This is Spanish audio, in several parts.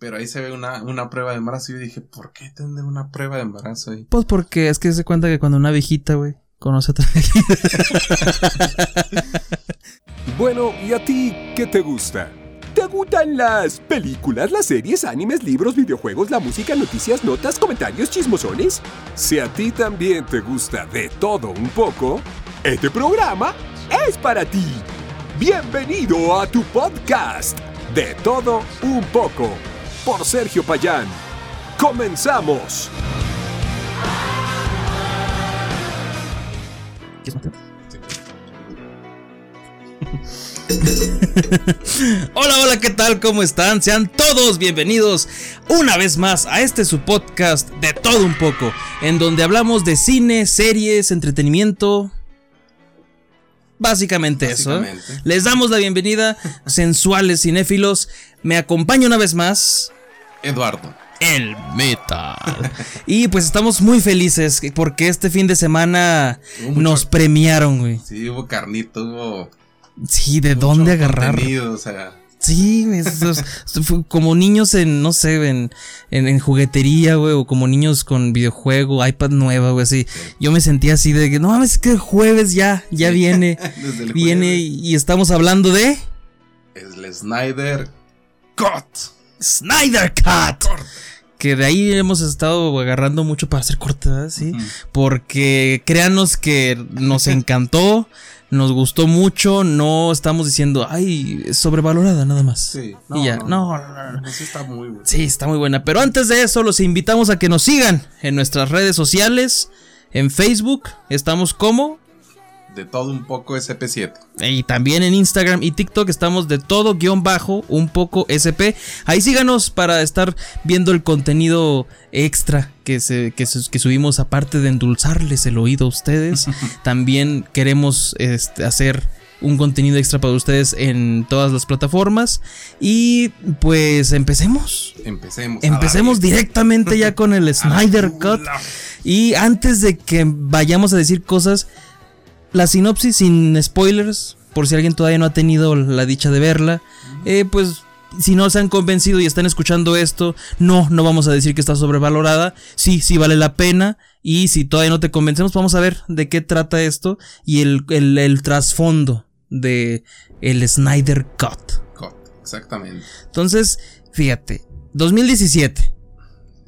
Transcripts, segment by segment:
Pero ahí se ve una, una prueba de embarazo y yo dije, ¿por qué tener una prueba de embarazo ahí? Pues porque es que se cuenta que cuando una viejita, güey, conoce a otra viejita. Bueno, ¿y a ti qué te gusta? ¿Te gustan las películas, las series, animes, libros, videojuegos, la música, noticias, notas, comentarios, chismosones? Si a ti también te gusta de todo un poco, este programa es para ti. Bienvenido a tu podcast, De todo un poco, por Sergio Payán. ¡Comenzamos! hola, hola, ¿qué tal? ¿Cómo están? Sean todos bienvenidos una vez más a este su podcast de todo un poco, en donde hablamos de cine, series, entretenimiento. Básicamente, eso. ¿eh? Les damos la bienvenida, sensuales cinéfilos. Me acompaña una vez más. Eduardo. El metal. y pues estamos muy felices porque este fin de semana nos premiaron, güey. Sí, hubo carnito, hubo Sí, ¿de dónde agarrar? O sea. Sí, como niños en, no sé, en, en, juguetería, güey, o como niños con videojuego, iPad nueva, güey, así. Yo me sentía así de que, no mames, que el jueves ya, ya viene. viene y, estamos hablando de. Es el Snyder Cut. Snyder Cut. Que de ahí hemos estado agarrando mucho para hacer cortes, ¿sí? Porque créanos que nos encantó nos gustó mucho, no estamos diciendo, ay, sobrevalorada nada más. Sí, y ya, no, no, no, Sí, está muy buena. Sí, está muy buena. Pero antes de eso, los invitamos a que nos sigan en nuestras redes sociales. En Facebook estamos como de todo un poco SP7. Y también en Instagram y TikTok estamos de todo guion bajo un poco SP. Ahí síganos para estar viendo el contenido extra que, se, que, subimos aparte de endulzarles el oído a ustedes. también queremos este, hacer un contenido extra para ustedes en todas las plataformas. Y pues empecemos. Empecemos. Empecemos directamente ya con el Snyder Cut. Y antes de que vayamos a decir cosas la sinopsis sin spoilers, por si alguien todavía no ha tenido la dicha de verla, eh, pues si no se han convencido y están escuchando esto, no, no vamos a decir que está sobrevalorada, sí, sí vale la pena, y si todavía no te convencemos, vamos a ver de qué trata esto y el, el, trasfondo de el Snyder Cut. Cut, exactamente. Entonces, fíjate, 2017.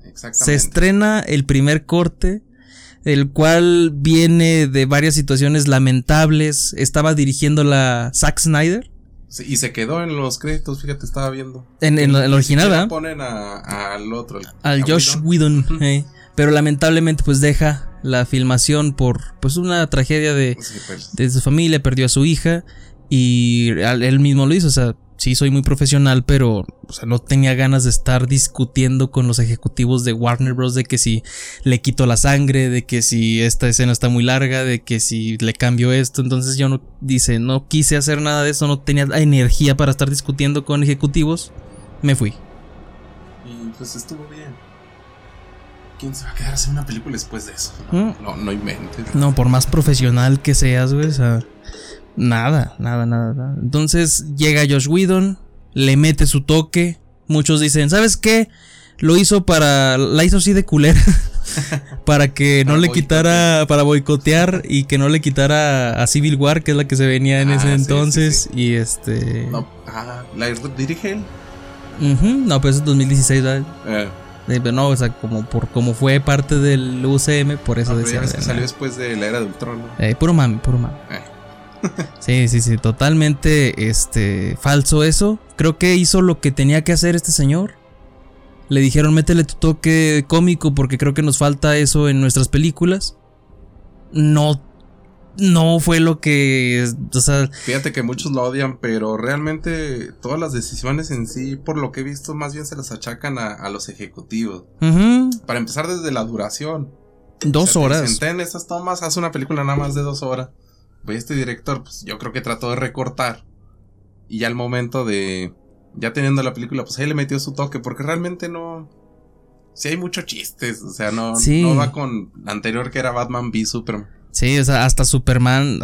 Exactamente. Se estrena el primer corte el cual viene de varias situaciones lamentables. Estaba dirigiendo la Zack Snyder. y se quedó en los créditos, fíjate, estaba viendo. En, el original, ¿verdad? ponen al otro. Al Josh Whedon. Eh. pero lamentablemente pues deja la filmación por pues una tragedia de, pues. de su familia, perdió a su hija y él mismo lo hizo, o sea, sí soy muy profesional, pero o sea, no tenía ganas de estar discutiendo con los ejecutivos de Warner Bros. de que si le quito la sangre, de que si esta escena está muy larga, de que si le cambio esto. Entonces yo no, dice, no quise hacer nada de eso, no tenía energía para estar discutiendo con ejecutivos. Me fui. Y pues estuvo bien. ¿Quién se va a quedar a hacer una película después de eso? No, ¿Mm? no, no inventes. No, por más profesional que seas, güey, o sea. Nada, nada, nada, Entonces llega Josh Whedon, le mete su toque. Muchos dicen, ¿sabes qué? Lo hizo para. La hizo así de culera. para que no le quitara. Para boicotear y que no le quitara a Civil War, que es la que se venía en ese ah, entonces. Y este. No, ah, ¿la dirige él? no, pues es 2016, ¿verdad? Eh. Pero no, o sea, como por como fue parte del UCM, por eso decía. Es que salió después de la era del trono. Eh, puro mami, puro mami. Eh. Sí, sí, sí, totalmente este falso eso. Creo que hizo lo que tenía que hacer este señor. Le dijeron, "Métele tu toque cómico porque creo que nos falta eso en nuestras películas." No no fue lo que, o sea, fíjate que muchos lo odian, pero realmente todas las decisiones en sí, por lo que he visto, más bien se las achacan a, los ejecutivos. Para empezar desde la duración. Dos horas. en esas tomas, haz una película nada más de dos horas pues este director, pues yo creo que trató de recortar. Y ya al momento de. Ya teniendo la película, pues ahí le metió su toque, porque realmente no. Sí, hay muchos chistes, o sea, no, no va con la anterior que era Batman v Superman. Sí, o sea, hasta Superman,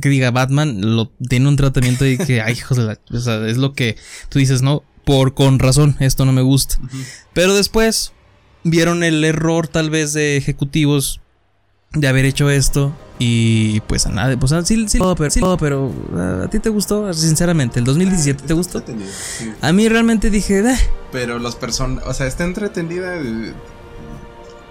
que diga Batman, lo tiene un tratamiento de que, ay, hijos de la. O sea, es lo que tú dices, ¿no? por con razón, esto no me gusta. Pero después vieron el error tal vez de ejecutivos de haber hecho esto y pues a nadie, pues sí, sí, pero, pero ah, a ti te gustó, sinceramente, el 2017 te gustó. A mí realmente dije, eh". pero los personajes, o sea, está entretenida, eh,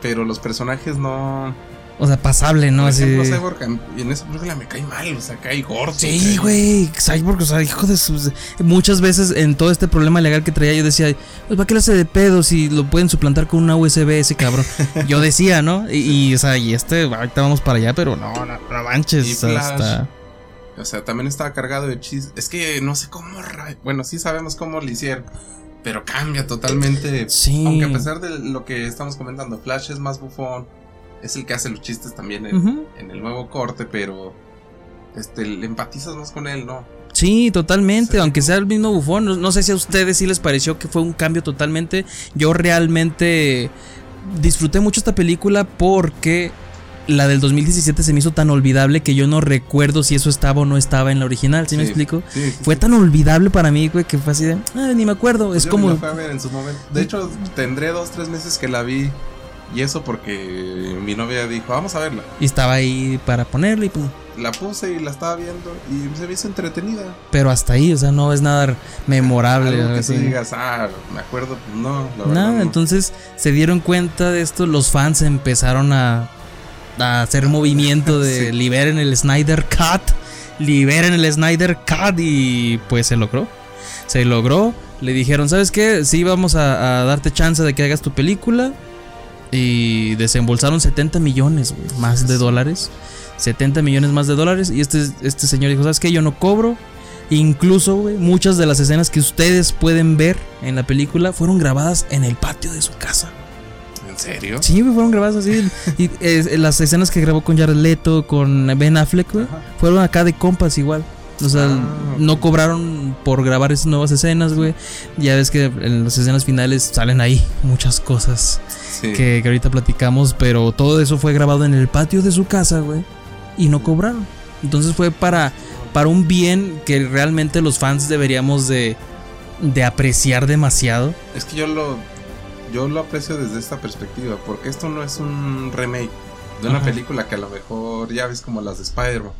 pero los personajes no o sea, pasable, ¿no? Por ejemplo, Cyborg en esa película me cae mal, o sea, cae gordo. Sí, güey, Cyborg, o sea, hijo de sus... Muchas veces en todo este problema legal que traía yo decía, pues, ¿para qué lo hace de pedo si lo pueden suplantar con una USB ese cabrón? yo decía, ¿no? Y, o sea, y este, ahorita vamos para allá, pero no, no, no manches, hasta... O sea, también estaba cargado de chis. Es que no sé cómo... Bueno, sí sabemos cómo lo hicieron pero cambia totalmente. Sí. Aunque a pesar de lo que estamos comentando, Flash es más bufón es el que hace los chistes también en, el nuevo corte, pero este, le empatizas más con él, ¿no? Sí, totalmente, aunque sea el mismo bufón. No, sé si a ustedes sí les pareció que fue un cambio totalmente. Yo realmente disfruté mucho esta película porque la del 2017 se me hizo tan olvidable que yo no recuerdo si eso estaba o no estaba en la original, ¿sí, me explico? fue tan olvidable para mí, güey, que fue así de, ah, ni me acuerdo, es como... De hecho, tendré dos, tres meses que la vi y eso porque mi novia dijo, vamos a verla. Y estaba ahí para ponerla y pum. La puse y la estaba viendo y se me hizo entretenida. Pero hasta ahí, o sea, no es nada memorable. Algo que tú digas, ah, me acuerdo, pues no. La nada, entonces se dieron cuenta de esto, los fans empezaron a, a hacer movimiento de liberen el Snyder Cut, liberen el Snyder Cut y pues se logró. Se logró, le dijeron, ¿sabes qué? Sí, vamos a, a darte chance de que hagas tu película y desembolsaron 70 millones más de dólares. 70 millones más de dólares. Y este, este señor dijo: ¿Sabes qué? Yo no cobro. Incluso, muchas de las escenas que ustedes pueden ver en la película fueron grabadas en el patio de su casa. ¿En serio? Sí, fueron grabadas así. y las escenas que grabó con Jared Leto, con Ben Affleck, fueron acá de compas igual. O sea, ah, no cobraron por grabar esas nuevas escenas, güey. Ya ves que en las escenas finales salen ahí muchas cosas que, ahorita platicamos, pero todo eso fue grabado en el patio de su casa, güey. Y no cobraron. Entonces fue para, para un bien que realmente los fans deberíamos de, de apreciar demasiado. Es que yo lo, yo lo aprecio desde esta perspectiva, porque esto no es un remake de una película que a lo mejor ya ves como las de Spider-Man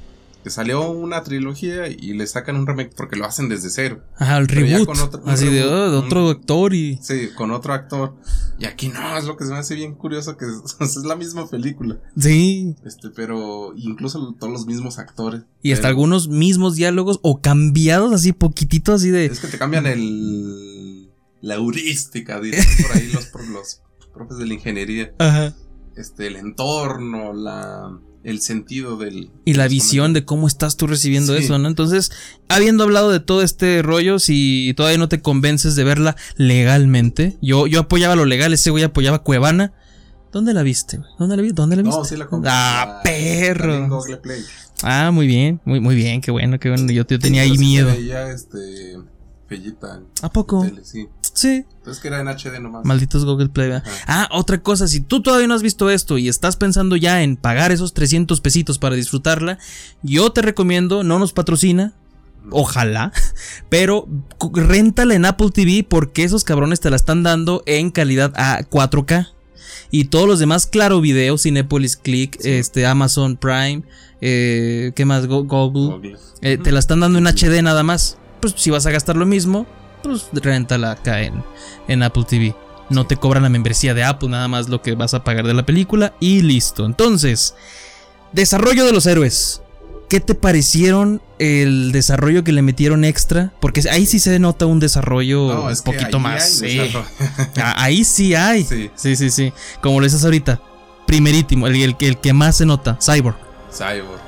salió una trilogía y le sacan un remake porque lo hacen desde cero. Ajá, el reboot. así de, oh, otro actor y. Sí, con otro actor. Y aquí no, es lo que se me hace bien curioso que es, la misma película. Sí. Este, pero incluso todos los mismos actores. Y hasta algunos mismos diálogos o cambiados así poquitito así de. Es que te cambian el. La heurística, dicen por ahí los, los profes de la ingeniería. Ajá. Este, el entorno, la el sentido del... Y la visión de cómo estás tú recibiendo eso, ¿no? Entonces, habiendo hablado de todo este rollo, si todavía no te convences de verla legalmente, yo, yo apoyaba lo legal, ese güey apoyaba Cuevana. ¿Dónde la viste? ¿Dónde la viste? ¿Dónde la viste? No, sí la compré. Ah, perro. Ah, muy bien, muy, muy bien, qué bueno, qué bueno. Yo, tenía ahí miedo. este, ¿A poco? sí. Sí. Entonces que era en HD nomás. Malditos Google Play. Ah, otra cosa, si tú todavía no has visto esto y estás pensando ya en pagar esos 300 pesitos para disfrutarla, yo te recomiendo, no nos patrocina, Ojalá. Pero réntala en Apple TV porque esos cabrones te la están dando en calidad a 4K. Y todos los demás, claro, video, Cinepolis Click, este, Amazon Prime, eh, ¿qué más? Google. Eh, te la están dando en HD nada más. Pues si vas a gastar lo mismo, pues rentala acá en, en Apple TV. No te cobran la membresía de Apple, nada más lo que vas a pagar de la película y listo. Entonces, desarrollo de los héroes. ¿Qué te parecieron el desarrollo que le metieron extra? Porque ahí sí se nota un desarrollo un poquito más. Ah, ahí sí hay. Sí. sí, sí, Como lo dices ahorita. Primerítimo, el, el, el que más se nota, Cyborg. Cyborg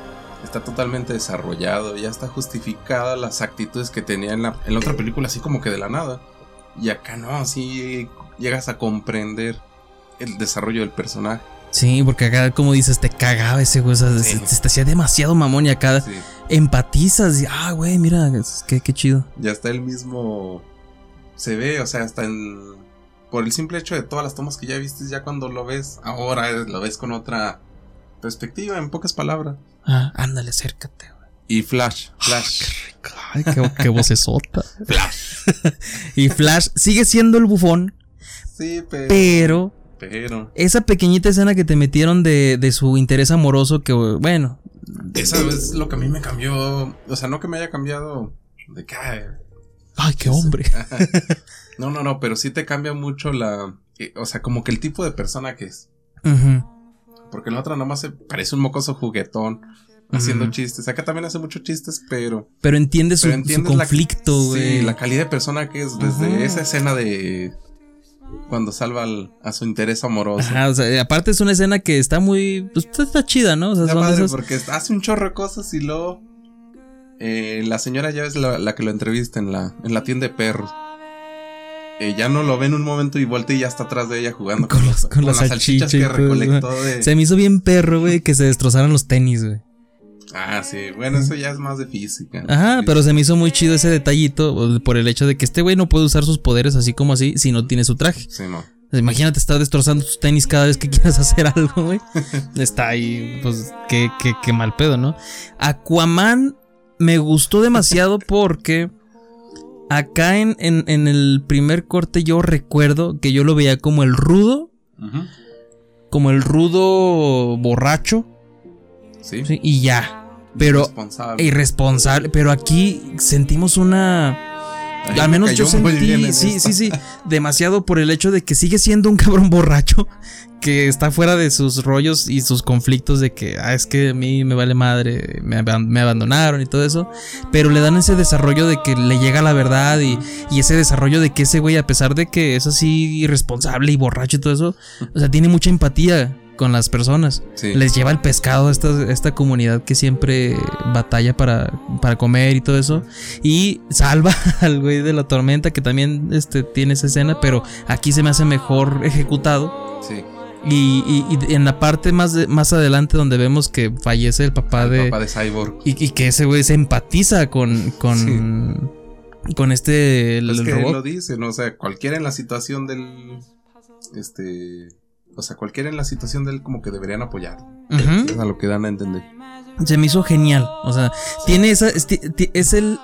está totalmente desarrollado, ya está justificada las actitudes que tenía en la, en otra película, así como que de la nada. Y acá no, así llegas a comprender el desarrollo del personaje. Sí, porque acá, como dices, te cagaba ese güey. te, hacía demasiado mamón y acá empatizas. Y, ah, güey, mira, qué, qué chido. Ya está el mismo. Se ve, o sea, hasta en. Por el simple hecho de todas las tomas que ya viste, ya cuando lo ves, ahora lo ves con otra perspectiva, en pocas palabras. Ah, ándale, acércate, Y Flash, Flash. Ay, qué, qué vocesota. Flash. y Flash sigue siendo el bufón. Sí, pero. Pero. Pero. Esa pequeñita escena que te metieron de, de su interés amoroso, que bueno. Esa es lo que a mí me cambió. O sea, no que me haya cambiado. De que. Ay, Ay, qué hombre. no, no, no, pero sí te cambia mucho la. eh, O sea, como que el tipo de persona que es. Ujú. Porque la otra nomás se parece un mocoso juguetón. Haciendo chistes. Acá también hace muchos chistes, pero. Pero entiendes su, pero su entiendes la- conflicto, güey. Sí, la calidad de persona que es. Desde esa escena de. Cuando salva al- a su interés amoroso. Ajá, o sea, aparte es una escena que está muy. Pues está, chida, ¿no? O sea, son esas- porque hace un chorro de cosas y luego. eh, la señora ya es la, la que lo entrevista en la, en la tienda de perros. Eh, ya no lo ve en un momento y voltea y ya está atrás de ella jugando Con los- los- con la salchicha salchichas que recolectó de. Se me hizo bien perro, güey, que se destrozaran los tenis, güey. Ah, sí, bueno, eso ya es más de física. Ajá, pero se me hizo muy chido ese detallito por el hecho de que este güey no puede usar sus poderes así como así si no tiene su traje. Sí, no. Imagínate estar destrozando tus tenis cada vez que quieras hacer algo, güey. Está ahí, pues, qué, qué, qué mal pedo, ¿no? Aquaman me gustó demasiado porque acá en, en, en el primer corte yo recuerdo que yo lo veía como el rudo, como el rudo borracho, Sí. ¿sí? y ya. Pero Responsable. irresponsable, pero aquí sentimos una al me menos yo sentí, en sí, sí, sí, demasiado por el hecho de que sigue siendo un cabrón borracho que está fuera de sus rollos y sus conflictos de que, ah, es que a mí me vale madre, me, me abandonaron y todo eso, pero le dan ese desarrollo de que le llega la verdad y, y ese desarrollo de que ese güey, a pesar de que es así irresponsable y borracho y todo eso, o sea, tiene mucha empatía con las personas Sí. les lleva el pescado a esta, esta comunidad que siempre batalla para, para comer y todo eso. Y salva al güey de la tormenta, que también este, tiene esa escena, pero aquí se me hace mejor ejecutado. Sí. Y, y- y en la parte más, de- más adelante donde vemos que fallece el papá El de... papá de Cyborg. Y, y que ese güey se empatiza con... con Con este... el- Pues el que robot. lo dicen, o sea, cualquiera en la situación del. Este. O sea, cualquiera en la situación del como que deberían apoyar. Es a lo que dan a entender. Se me hizo genial. O sea, tiene esa. Es el.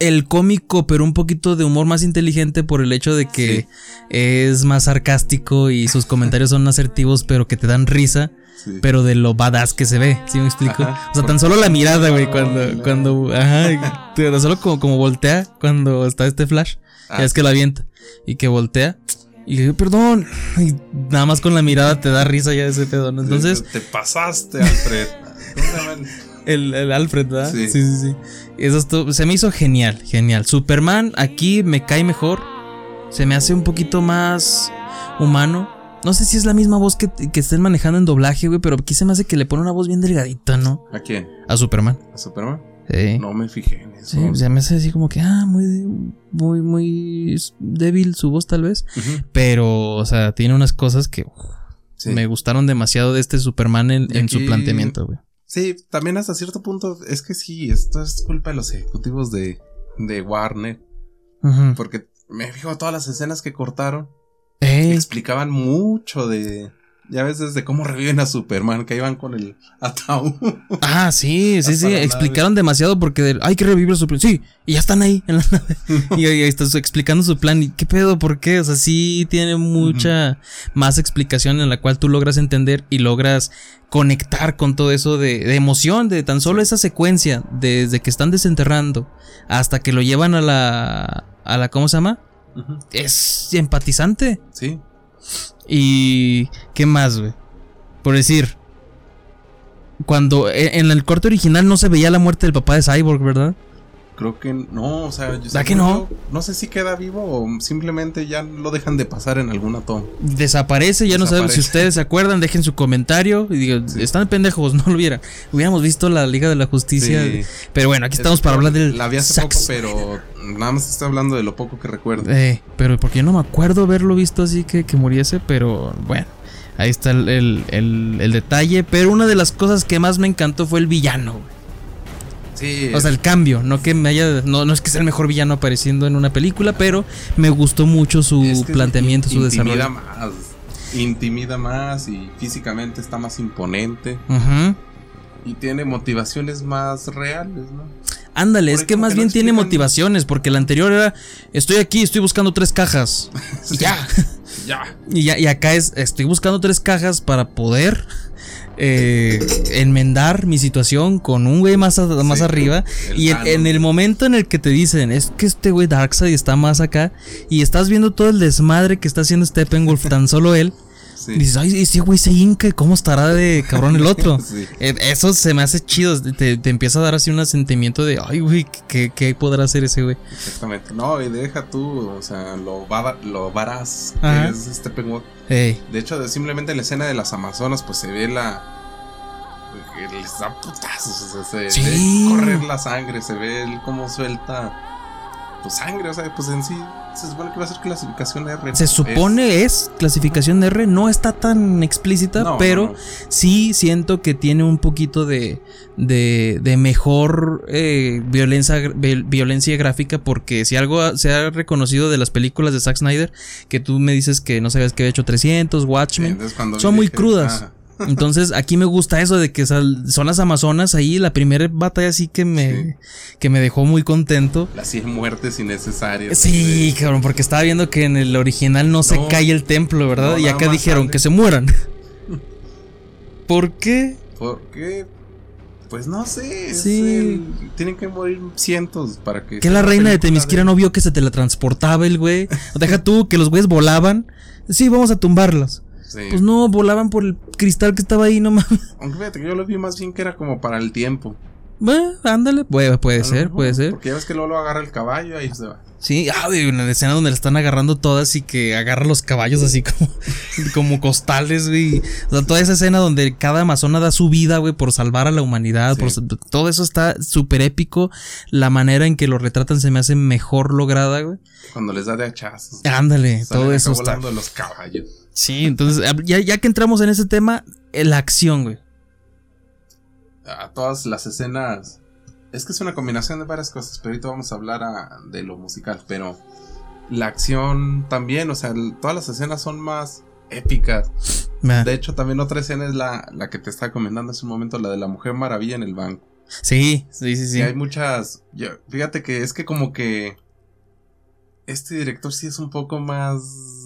El cómico, pero un poquito de humor más inteligente por el hecho de que Sí. es más sarcástico y sus comentarios son asertivos, pero que te dan risa, Sí. pero de lo badass que se ve, ¿sí me explico? Ajá. O sea, tan solo la mirada, güey, cuando, cuando, ajá, tan solo como, como voltea cuando está este flash, Ah, ya es que la avienta y que voltea y dice, perdón, y nada más con la mirada te da risa ya ese pedo, ¿no? Entonces, Te pasaste, Alfred. ¿Cómo se llama el- El, el Alfred, ¿verdad? Sí, Sí. sí, sí. Eso se me hizo genial, genial. Superman aquí me cae mejor. Se me hace un poquito más humano. No sé si es la misma voz que, que estén manejando en doblaje, güey, pero aquí se me hace que le pone una voz bien delgadita, ¿no? ¿A quién? A Superman. ¿A Superman? Sí. No me fijé en eso. Sí, se me hace así como que, ah, muy, muy, muy débil su voz tal vez. Pero, o sea, tiene unas cosas que uf, Sí. me gustaron demasiado de este Superman en, en su planteamiento, güey. Sí, también hasta cierto punto es que sí, esto es culpa de los ejecutivos de, de Warner. Porque me fijo todas las escenas que cortaron. Explicaban mucho de. Ya ves desde cómo reviven a Superman, que iban con el ataúd. Ah, sí, sí, sí. Explicaron demasiado porque de- hay que revivir su plan. Sí, y ya están ahí en la nave. y ahí está su- explicando su plan. ¿Y qué pedo? ¿Por qué? O sea, sí tiene mucha más explicación en la cual tú logras entender y logras conectar con todo eso de, de emoción, de tan solo esa secuencia, desde que están desenterrando hasta que lo llevan a la. a la ¿cómo se llama? Es empatizante. Sí. Y. ¿Qué más, güey? Por decir. Cuando e- en el corte original no se veía la muerte del papá de Cyborg, ¿verdad? Creo que no, o sea, yo ¿Verdad que no? no sé si queda vivo o simplemente ya lo dejan de pasar en alguna toma. Desaparece, ya no sabemos si ustedes se acuerdan, dejen su comentario y digo, Sí. están pendejos, no lo vieran. Hubiéramos visto la Liga de la Justicia. Sí. Pero bueno, aquí estamos para hablar del. La vi hace poco, pero nada más estoy hablando de lo poco que recuerdo. Eh, pero porque yo no me acuerdo haberlo visto así que, que muriese, pero bueno, ahí está el, el- el- el detalle. Pero una de las cosas que más me encantó fue el villano, güey. Sí, O sea, el cambio, no que me haya. No, no es que sea el mejor villano apareciendo en una película, pero me gustó mucho su es que planteamiento, su intimida desarrollo. más. Intimida más y físicamente está más imponente. Y tiene motivaciones más reales, ¿no? Ándale, es que más que bien tiene motivaciones, porque la anterior era, estoy aquí, estoy buscando tres cajas. Y ya. Ya. Y, ya, y acá es, estoy buscando tres cajas para poder eh, enmendar mi situación con un güey más, a- más Sí, arriba. el Y en el momento en el que te dicen, es que este güey Darkseid está más acá, y estás viendo todo el desmadre que está haciendo Steppenwolf, tan solo él. Sí. Y dices, ay, ese güey se hinca, ¿cómo estará de cabrón el otro? Sí. Eh, Eso se me hace chido, te, te empieza a dar así un sentimiento de, ay, güey, ¿qué, qué podrá hacer ese güey? Exactamente. No, y deja tú, o sea, lo, bada- lo varaz Ajá. que es Steppenwolf. Ey, De hecho, simplemente en la escena de las Amazonas, pues se ve la. que Les da putazos, o sea, se Sí. ve correr la sangre, se ve el cómo suelta. Pues sangre, o sea, pues en sí se supone que va a ser clasificación R. se Es- supone es, clasificación R, no está tan explícita, No, pero no, no. sí siento que tiene un poquito de, de, de mejor eh, violencia, vi- violencia gráfica, porque si algo se ha reconocido de las películas de Zack Snyder, que tú me dices que no sabes que había hecho 300, Watchmen, son muy crudas. ah, Entonces aquí me gusta eso de que son las Amazonas ahí, la primera batalla sí que me, que me dejó muy contento. las 100 muertes innecesarias. Sí, cabrón, porque estaba viendo que en el original no, se cae el templo, ¿verdad? No, y acá dijeron sale. que se mueran. ¿Por qué? ¿Por qué? Pues no sé. Sí. el- tienen que morir cientos para que. Que la reina de Temisquira no vio que se teletransportaba el güey. Deja tú que los güeyes volaban. Sí, vamos a tumbarlas. Sí. Pues no, volaban por el cristal que estaba ahí nomás. Aunque fíjate que yo lo vi más bien que era como para el tiempo. Bueno, ándale, puede, puede ser, mejor, puede ser. Porque ya ves que luego lo agarra el caballo y ahí se va. Sí, ah, una escena donde la están agarrando todas y que agarra los caballos así como, como costales, güey. O sea, toda esa escena donde cada amazona da su vida, güey, por salvar a la humanidad. Sí. por sa- todo eso está súper épico. La manera en que lo retratan se me hace mejor lograda, güey. Cuando les da de hachazos. Ándale, todo eso está. volando los caballos. Sí, entonces, ah, ya, ya que entramos en ese tema, eh, la acción, güey. A todas las escenas. Es que es una combinación de varias cosas, pero ahorita vamos a hablar a- de lo musical. Pero la acción también, o sea, el- todas las escenas son más épicas. Ah, De hecho, también otra escena es la, la que te estaba comentando hace un momento, la de la Mujer Maravilla en el banco. Sí, sí, sí, sí. Y hay muchas. yo- fíjate que es que como que. Este director sí es un poco más.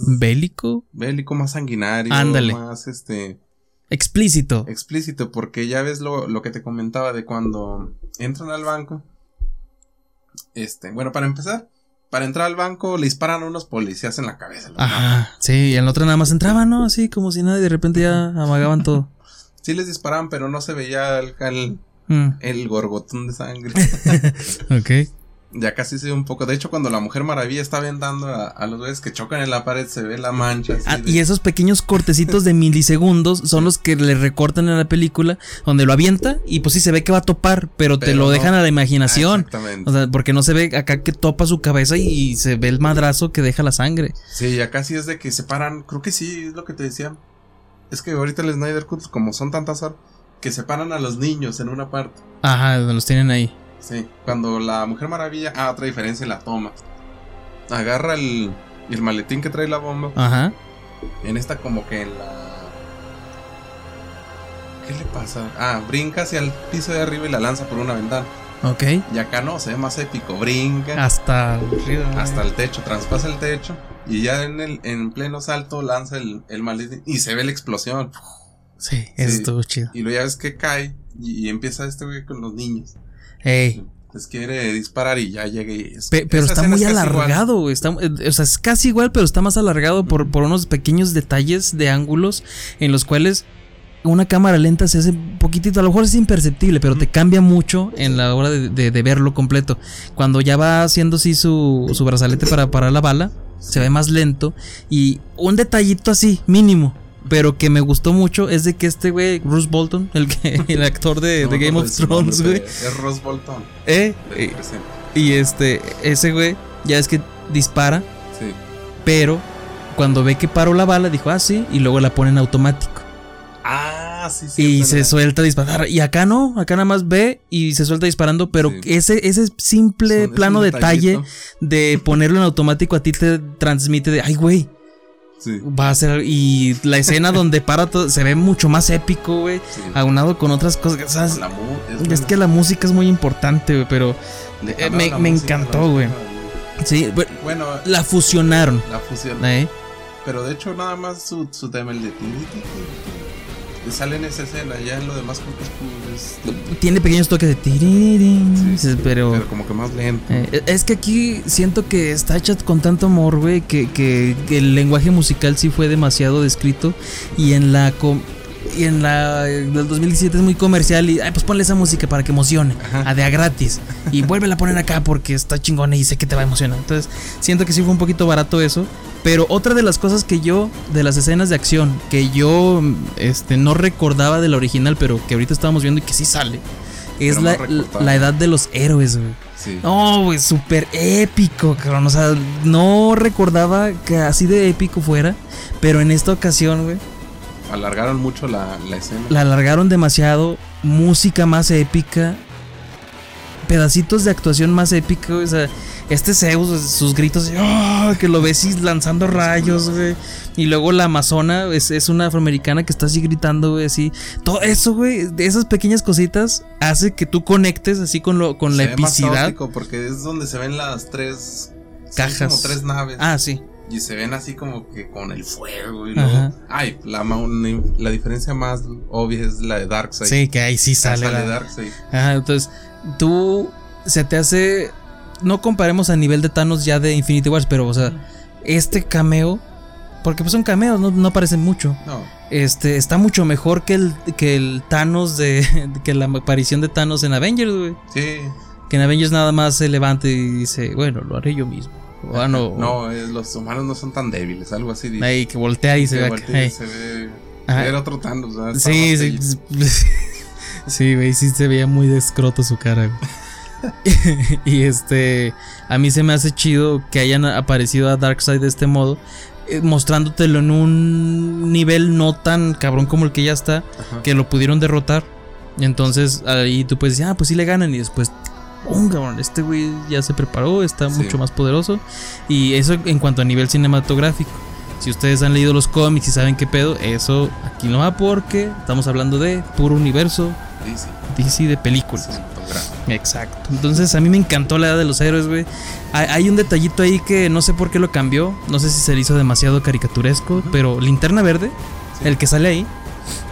Bélico, bélico, más sanguinario. Ándale. Más este. explícito. explícito. Porque ya ves lo, lo que te comentaba de cuando entran al banco. Este. Bueno, para empezar. Para entrar al banco le disparan a unos policías en la cabeza. Ajá, sí, y en la otra nada más entraban, ¿no? Así como si nada, y de repente ya amagaban todo. Sí les disparaban, pero no se veía el, el, Mm, el gorgotón de sangre. ok. Ya casi se ve un poco. De hecho, cuando la Mujer Maravilla está aventando a, a los güeyes que chocan en la pared, se ve la mancha. así Ah, de- y esos pequeños cortecitos de milisegundos son los que le recortan en la película, donde lo avienta y pues sí se ve que va a topar, pero, te lo no. dejan a la Ah, imaginación. exactamente. O sea, porque no se ve acá que topa su cabeza y se ve el madrazo que deja la sangre. sí, ya casi es de que se paran. Creo que sí, es lo que te decía. Es que ahorita el Snyder Cut, como son tantas horas, que separan a los niños en una parte. Ajá, los tienen ahí. Sí, cuando la Mujer Maravilla. Ah, otra diferencia en la toma. Agarra el, el maletín que trae la bomba. Ajá. En esta, como que en la. ¿Qué le pasa? Ah, brinca hacia el piso de arriba y la lanza por una ventana. Ok. Y acá no, se ve más épico. Brinca. Hasta arriba. hasta el techo, traspasa el techo y ya en el en pleno salto lanza el, el maletín y se ve la explosión. Sí, eso Sí. estuvo chido. Y luego ya ves que cae y, y empieza este güey con los niños. Ey. Les quiere disparar y ya llega y es- Pe- pero está muy es alargado. Está- o sea, es casi igual, pero está más alargado por, por unos pequeños detalles de ángulos en los cuales una cámara lenta se hace un poquitito. A lo mejor es imperceptible, pero te cambia mucho en la hora de, de- de verlo completo. Cuando ya va haciendo así su, su brazalete para parar la bala, se ve más lento. Y un detallito así, mínimo. Pero que me gustó mucho es de que este güey, Bruce Bolton, el, que, el actor de, No de me Game of Thrones, güey. Es Ross Bolton. Eh, y este, ese güey, ya es que dispara, Sí. pero cuando ve que paró la bala, dijo, ah, sí, y luego la pone en automático. Ah, sí, sí. y se suelta a disparar. Y acá no, acá nada más ve y se suelta disparando, pero Sí. ese, ese simple es plano detalle de ponerlo en automático a ti te transmite de, ay, güey, Va a ser. Y la escena donde para todo se ve mucho más épico, güey. Aunado con otras cosas. es, que la música es muy importante, güey. Pero eh, me, encantó, güey. Sí, bueno. La fusionaron. La fusionaron. ¿Eh? Pero de hecho, nada más su, su tema, el de sale en esa escena, ya en lo demás Tiene pequeños toques de pero, pero como que más lento. Eh, es que aquí siento que está hecha con tanto amor, güey, que, que, el lenguaje musical sí fue demasiado descrito y en la y en la del 2017 es muy comercial y ay, pues ponle esa música para que emocione, a de a gratis y vuélvela a poner acá porque está chingona y sé que te va a emocionar. Entonces, siento que sí fue un poquito barato eso, pero otra de las cosas que yo de las escenas de acción que yo este no recordaba de la original, pero que ahorita estábamos viendo y que sí sale, es la, la, edad de los héroes, güey. Sí. No, güey, súper épico, cabrón. O sea, no recordaba que así de épico fuera. Pero en esta ocasión, güey, Alargaron mucho la, la escena. La alargaron demasiado. Música más épica. Pedacitos de actuación más épica. O sea, este Zeus, sus gritos, ¡oh! que lo ves lanzando rayos, güey. Y luego la Amazona es, es, una afroamericana que está así gritando, güey, así. Todo eso, güey, de esas pequeñas cositas hace que tú conectes así con, lo, con la epicidad. porque es donde se ven las tres cajas. Como tres naves. Ah, sí. Y se ven así como que con el fuego y luego. Ay, la, la diferencia más obvia es la de Darkseid. Sí, que ahí sí sale. Sale Darkseid. Ajá, entonces tú se te hace. No comparemos a nivel de Thanos ya de Infinity Wars, pero, o sea, este cameo. Porque pues son cameos, no, no parecen mucho. No. Este, está mucho mejor que el, que el Thanos de. que la aparición de Thanos en Avengers, güey. Sí. Que en Avengers nada más se levanta y dice, bueno, lo haré yo mismo. Bueno, no, eh, los humanos no son tan débiles, algo así. Dice. Ahí, que voltea y se, ve. Voltea se ve. Era otro Thanos, Sí, sí. sí, güey, sí se veía muy descroto su cara. y este, a mí se me hace chido que hayan aparecido a Darkseid de este modo, eh, mostrándotelo en un nivel no tan cabrón como el que ya está, que lo pudieron derrotar. Y entonces ahí tú puedes decir, ah, pues sí le ganan y después este güey ya se preparó, está mucho más poderoso. Y eso en cuanto a nivel cinematográfico. Si ustedes han leído los cómics y saben qué pedo, eso aquí no va porque estamos hablando de puro universo DC, de películas. Exacto. Entonces a mí me encantó la edad de los héroes, güey. Hay, un detallito ahí que no sé por qué lo cambió. No sé si se le hizo demasiado caricaturesco, pero Linterna Verde, el que sale ahí,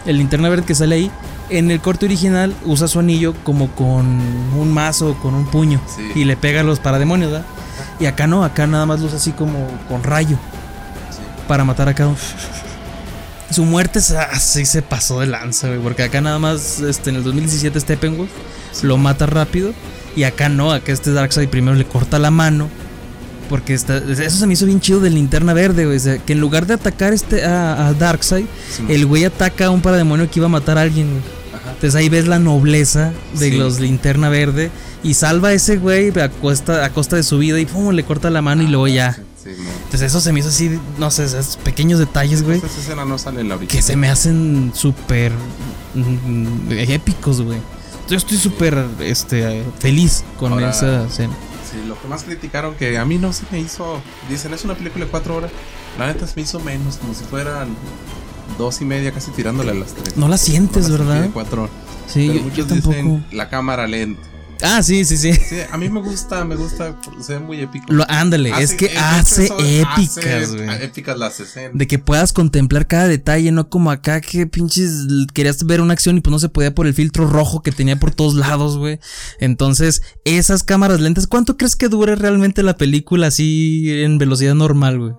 el Linterna Verde que sale ahí, en el corte original usa su anillo como con un mazo, con un puño. Y le pega a los parademonios, ¿verdad? Y acá no, acá nada más lo usa así como con rayo. Para matar a cada uno. Su muerte así se pasó de lanza, güey. Porque acá nada más, este, en el 2017 Steppenwolf lo mata rápido. Y acá no, acá este Darkseid primero le corta la mano. Porque eso se me hizo bien chido de linterna verde, güey. O sea, que en lugar de atacar este a, Darkseid, el güey ataca a un parademonio que iba a matar a alguien, entonces ahí ves la nobleza de los linterna verde y salva a ese güey a costa, a costa de su vida y pum, le corta la mano y luego ya. Entonces eso se me hizo así, no sé, esos pequeños detalles, güey. No sale en la Que se me hacen súper mm, épicos, güey. Yo estoy súper este, feliz con esa escena. Sí, lo que más criticaron que a mí no se me hizo. Dicen, es una película de cuatro horas. La neta se me hizo menos, como si fueran dos y media, casi tirándole a las tres. No la sientes, ¿verdad? Sí, yo, tampoco. la cámara lenta. Ah, sí, sí, sí. Sí, a mí me gusta, me gusta, se ve muy épico. Lo, ándale, es que hace épicas, güey. Épicas las escenas. De que puedas contemplar cada detalle, no como acá que pinches querías ver una acción y pues no se podía por el filtro rojo que tenía por todos lados, güey. Entonces, esas cámaras lentas, ¿cuánto crees que dure realmente la película así en velocidad normal, güey?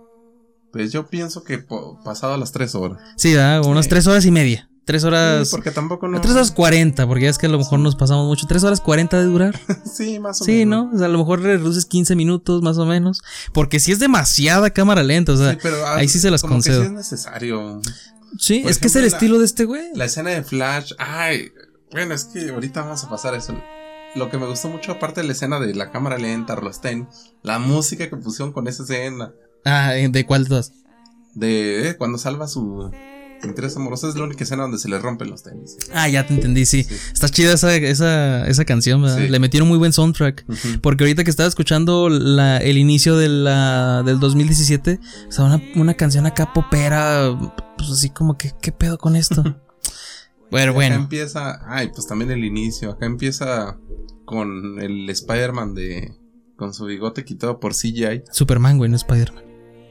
Pues yo pienso que pasado las tres horas. Sí, ¿verdad? unas tres horas y media. Tres horas. Sí, porque tampoco no. Tres horas cuarenta, porque ya es que a lo mejor nos pasamos mucho. Tres horas cuarenta de durar. sí, más o menos. Sí, ¿no? O sea, a lo mejor reduces 15 minutos más o menos. Porque si es demasiada cámara lenta, o sea, sí, pero, ah, ahí sí se las concedo. Que sí es necesario. Sí, es que es el estilo de este güey. La escena de Flash, ay, bueno, es que ahorita vamos a pasar eso. Lo que me gustó mucho, aparte de la escena de la cámara lenta, Rosten, la música que pusieron con esa escena. Ah, ¿de cuál dos? De eh, cuando salva su Interés amoroso es la única escena donde se le rompen los tenis. Ah, ya te entendí, sí. Está chida esa, esa, esa canción, ¿verdad? Sí. Le metieron muy buen soundtrack. Porque ahorita que estaba escuchando la- el inicio de la, del 2017, o sea, una, una canción acá popera, pues así como que, ¿qué pedo con esto? Acá bueno, empieza. Ay, pues también el inicio. Acá empieza con el Spider-Man de. Con su bigote quitado por CGI. Superman, güey, no Spider-Man.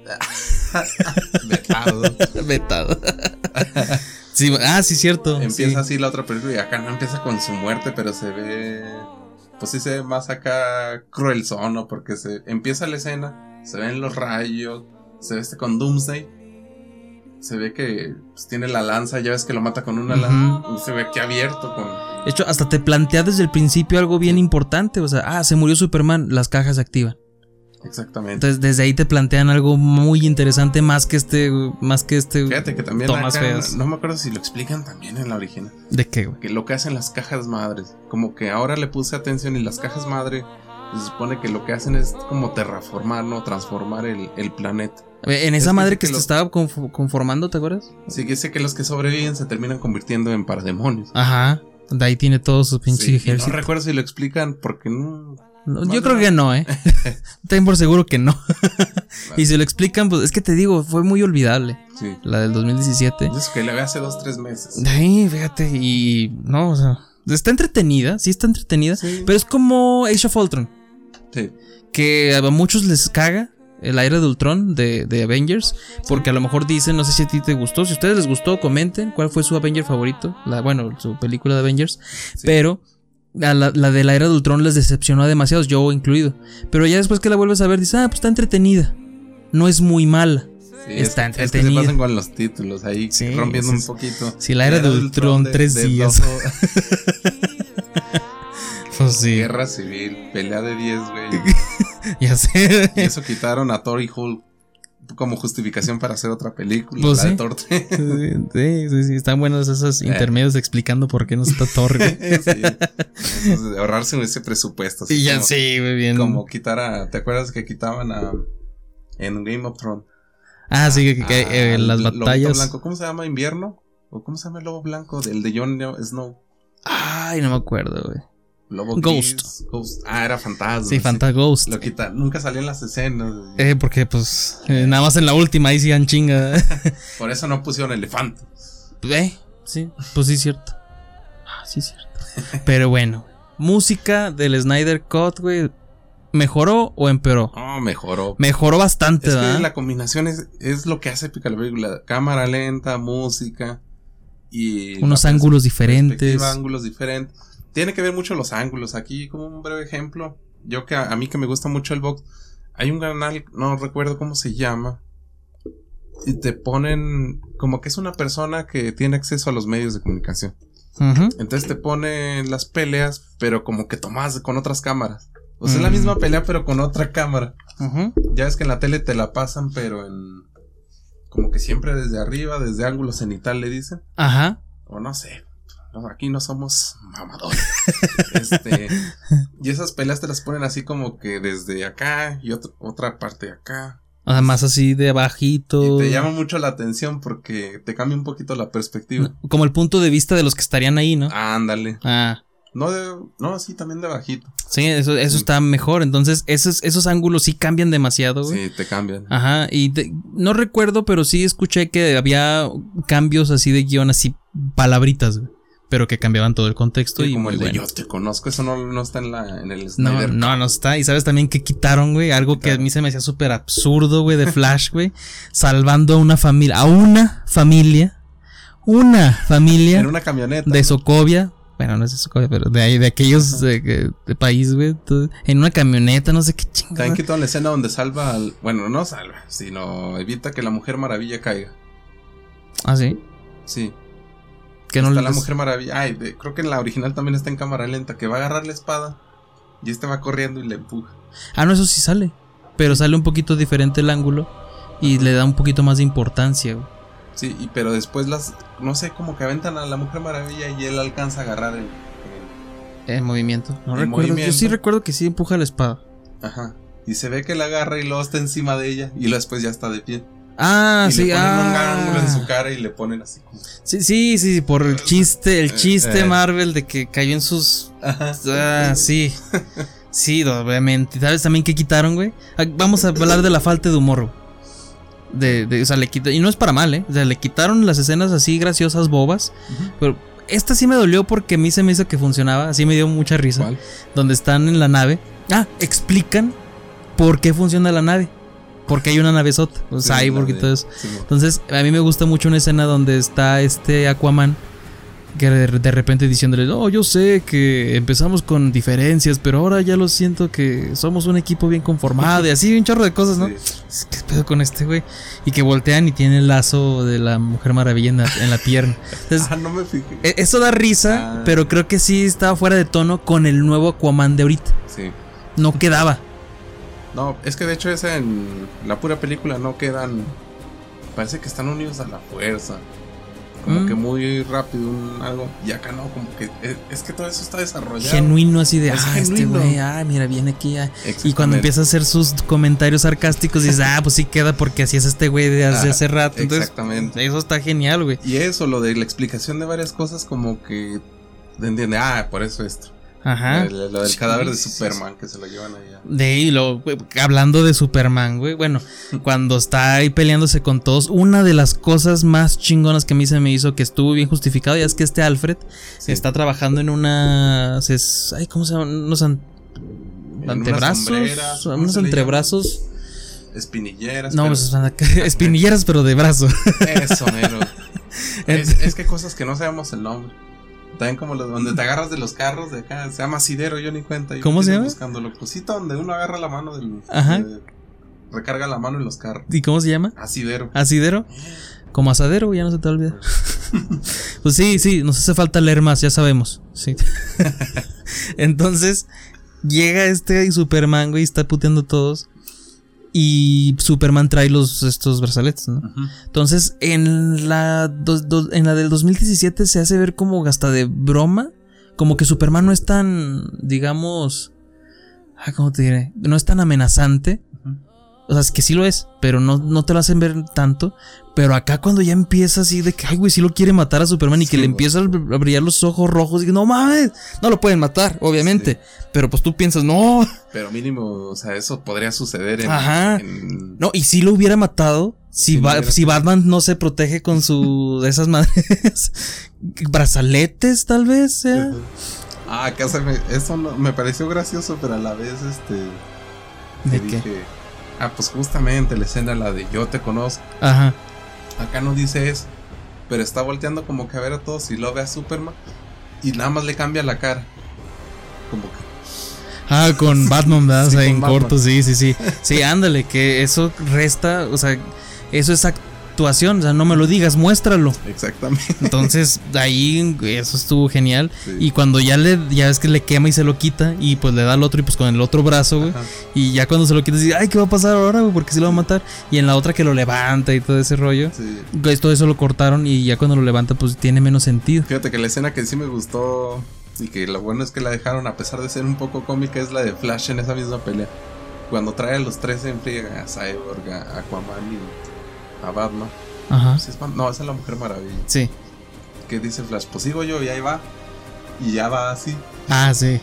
Vetado. Vetado. sí, ah, sí, cierto. empieza sí. así la otra película y acá no empieza con su muerte, pero se ve. Pues sí se ve más acá cruel ¿no? Porque se empieza la escena, se ven los rayos, se ve este con Doomsday. Se ve que pues, tiene la lanza, ya ves que lo mata con una lanza. Y se ve aquí abierto con. De hecho, hasta te plantea desde el principio algo bien importante. O sea, ah, se murió Superman, las cajas se activan. Exactamente. Entonces, desde ahí te plantean algo muy interesante, más que este, más que este. Fíjate que también Tomas acá, feas. no me acuerdo si lo explican también en la original. ¿De qué, güey? Que lo que hacen las cajas madres. Como que ahora le puse atención y las cajas madre se supone que lo que hacen es como terraformar, ¿no? Transformar el, el planeta. En Es esa madre que se estaba conf- conformando, ¿te acuerdas? Así que sé que los que sobreviven se terminan convirtiendo en parademonios. Ajá. De ahí tiene todo su pinche Sí, no recuerdo si lo explican porque no. No, yo creo que no, ¿eh? Ten por seguro que no. y si lo explican, pues es que te digo, fue muy olvidable. Sí. La del 2017. Y Eso que la ve hace dos, tres meses. Ahí, fíjate, y no, o sea, está entretenida, sí está entretenida, Sí. pero es como Age of Ultron, Sí. que a muchos les caga el aire de Ultron de, de Avengers, porque a lo mejor dicen, no sé si a ti te gustó, si a ustedes les gustó, comenten cuál fue su Avenger favorito, la, bueno, su película de Avengers, Sí. pero a la, la de la era de Ultron les decepcionó a demasiados, yo incluido, pero ya después que la vuelves a ver, dices, ah, pues está entretenida, no es muy mala. Sí, Está es, es que se entretenida. pasan con los títulos ahí, Sí, rompiendo un poquito. Sí, la era de Ultron, tres de días. Pues sí, Guerra civil, pelea de 10, güey. ya sé. Y eso quitaron a Thor y Hulk como justificación para hacer otra película. Pues la sí. de 3. Sí, sí, sí, están buenos esos intermedios explicando por qué no está Thor. güey. sí. Entonces, ahorrarse ese presupuesto. así Y ya como, sí, güey, bien. Como quitar a. ¿Te acuerdas que quitaban a. En Game of Thrones? Ah, sí, que, que, eh, al las batallas. Blanco. ¿Cómo se llama? ¿Invierno? ¿O cómo se llama el lobo blanco? Del de Jon Snow. Ay, no me acuerdo, güey. Lobo Ghost. Ah, era fantasma. Sí, Fanta Ghost. Lo quita. Nunca salía en las escenas. Eh, porque pues eh, nada más en la última ahí sigan chinga. Por eso no pusieron elefante. eh, sí, pues sí, cierto. Ah, sí, cierto. Pero bueno, música del Snyder Cut, güey. ¿Mejoró o empeoró? No, mejoró. Mejoró bastante, Es ¿verdad? que la combinación es, es lo que hace épica la película. Cámara lenta, música y... Unos ángulos diferentes. ángulos diferentes. Tiene que ver mucho los ángulos. Aquí, como un breve ejemplo, yo que a, a mí que me gusta mucho el box, hay un canal, no recuerdo cómo se llama, y te ponen como que es una persona que tiene acceso a los medios de comunicación. Entonces te ponen las peleas, pero como que tomas con otras cámaras. O sea, es la Mm. misma pelea, pero con otra cámara. Ya ves que en la tele te la pasan, pero en. Como que siempre desde arriba, desde ángulo cenital le dicen. Ajá. O no sé. No, aquí no somos mamadores. este. Y esas peleas te las ponen así como que desde acá y otro- otra parte de acá. Además así de bajito. Y te llama mucho la atención porque te cambia un poquito la perspectiva. Como el punto de vista de los que estarían ahí, ¿no? Ándale. Ah. No, de, no, sí, también de bajito. Sí, eso, eso está mejor. Entonces, esos, esos ángulos sí cambian demasiado, güey. Sí, te cambian. Ajá, y te- no recuerdo, pero sí escuché que había cambios así de guion, así palabritas, güey, pero que cambiaban todo el contexto. Sí, y como el de bueno. yo te conozco, eso no, no está en, la, en el No, Snyder. no, no está. Y sabes también que quitaron, güey, algo que a mí se me hacía súper absurdo, güey, de Flash, güey, salvando a una familia, a una familia, una familia En una camioneta. de ¿no? Sokovia. Bueno, no es de Sokovia, pero de ahí, de aquellos de, de país, güey. todo- En una camioneta, no sé qué chingada. También quitaron la escena donde salva al. Bueno, no salva, sino evita que la Mujer Maravilla caiga. Ah, sí. Sí. Que no está les- la Mujer Maravilla. Ay, de- creo que en la original también está en cámara lenta. Que va a agarrar la espada. Y este va corriendo y le empuja. Ah, no, eso sí sale. Pero sale un poquito diferente el ángulo. Y le da un poquito más de importancia, güey. Sí, y, pero después las. No sé, como que aventan a la Mujer Maravilla y él alcanza a agarrar el. el- En movimiento. No recuerdo. Yo sí recuerdo que sí empuja la espada. Ajá. Y se ve que la agarra y luego está encima de ella. Y luego después ya está de pie. Ah, y sí, le ponen un ah. ángulo en su cara y le ponen así como. Sí, sí, sí, por el chiste, el Eh, chiste eh. Marvel de que cayó en sus. Ajá. Ah, sí. Sí, obviamente. ¿Sabes también qué quitaron, güey? Ah, Vamos a hablar de la falta de humor. De, de, o sea, le quita, y no es para mal, ¿eh? O sea, le quitaron las escenas así graciosas, bobas. Pero esta sí me dolió porque a mí se me hizo que funcionaba. Así me dio mucha risa. ¿Cuál? Donde están en la nave. Ah, explican por qué funciona la nave. Porque hay una nave sota, o Sí, cyborg la y de- todo eso. Entonces, a mí me gusta mucho una escena donde está este Aquaman que de, repente diciéndole, no, yo sé que empezamos con diferencias, pero ahora ya lo siento que somos un equipo bien conformado y así un chorro de cosas, ¿no? sí. ¿Qué pedo con este güey? Y que voltean y tiene el lazo de la Mujer Maravilla en la, en la pierna. Entonces, Ah, no me fijé. e- eso da risa, Ah. pero creo que sí estaba fuera de tono con el nuevo Aquaman de ahorita. Sí. No quedaba. No, es que de hecho esa en la pura película no quedan. Parece que están unidos a la fuerza. Como Mm. que muy rápido, un algo. Y acá no, como que. Es, es que todo eso está desarrollado. Genuino así de, Es ah, este güey, ah, mira, viene aquí. ah". Y cuando empieza a hacer sus comentarios sarcásticos, dices, ah, pues sí queda porque así es este güey de hace, Ah, hace rato. Entonces, Exactamente. eso está genial, güey. Y eso, lo de la explicación de varias cosas, como que. Entiende, ah, por eso esto. Ajá. Lo, lo del Sí, cadáver de sí, sí. Superman que se lo llevan allá. De ahí, lo, hablando de Superman, güey. Bueno, cuando está ahí peleándose con todos, una de las cosas más chingonas que a mí se me hizo que estuvo bien justificado, ya es que este Alfred está trabajando en unas. Es, ay, ¿cómo se llaman? Unos an- unas antebrazos. sombreras, ¿cómo unos antebrazos. Espinilleras. No, pero- pues espinilleras, pero de brazo. Eso, mero. es, es que cosas que no sabemos el nombre. También como los, donde te agarras de los carros de acá, se llama asidero, yo ni cuenta. yo ¿Cómo se llama? Buscándolo. Cosito donde uno agarra la mano del. Ajá. de- recarga la mano en los carros. ¿Y cómo se llama? Asidero. ¿Asidero? Como asadero, ya no se te olvida. pues sí, sí, nos hace falta leer más, ya sabemos. Sí. Entonces, llega este Superman, güey, y está puteando a todos. Y Superman trae los estos brazaletes. Entonces, en la, en la del 2017 se hace ver como hasta de broma. Como que Superman no es tan, digamos. ah, ¿Cómo te diré? No es tan amenazante. O sea, es que sí lo es, pero no, no te lo hacen ver tanto. Pero acá cuando ya empieza así de que, ay, güey, sí lo quiere matar a Superman y que le güey. empiezan a br- a brillar los ojos rojos. Y que, no mames, no lo pueden matar, obviamente. Pero pues tú piensas, no, Pero mínimo, o sea, eso podría suceder en. Ajá. en- no, y si lo hubiera matado, si, Sí, Ba- si. Batman no se protege con su. de esas madres. brazaletes, tal vez. sea. Ah, acá se me. Eso no- me pareció gracioso, pero a la vez, este. ¿De qué? dije, ah, pues justamente la escena, la de yo te conozco. Ajá. Acá no dice eso. Pero está volteando como que a ver a todos y lo ve a Superman. Y nada más le cambia la cara. Como que. Ah, con Batman, ¿verdad? O Sí, sea, en Batman. corto, sí, sí, sí. Sí, ándale, que eso resta, o sea, eso es actuación, o sea, no me lo digas, muéstralo. Exactamente. Entonces, ahí eso estuvo genial. Sí. Y cuando ya le, ya ves que le quema y se lo quita, y pues le da al otro y pues con el otro brazo, güey. Y ya cuando se lo quita, dice, ay, ¿qué va a pasar ahora, güey? Porque si lo va a matar. Y en la otra que lo levanta y todo ese rollo. Sí. Pues, todo eso lo cortaron y ya cuando lo levanta, pues tiene menos sentido. Fíjate que la escena que sí me gustó y que lo bueno es que la dejaron a pesar de ser un poco cómica es la de Flash en esa misma pelea. Cuando trae a los tres en friega, a Cyborg, a Aquaman y a Batman. Ajá. ¿Sí es Batman? No, esa es la Mujer Maravilla. Sí. Que dice Flash, pues sigo yo y ahí va. Y ya va así. Ah, sí.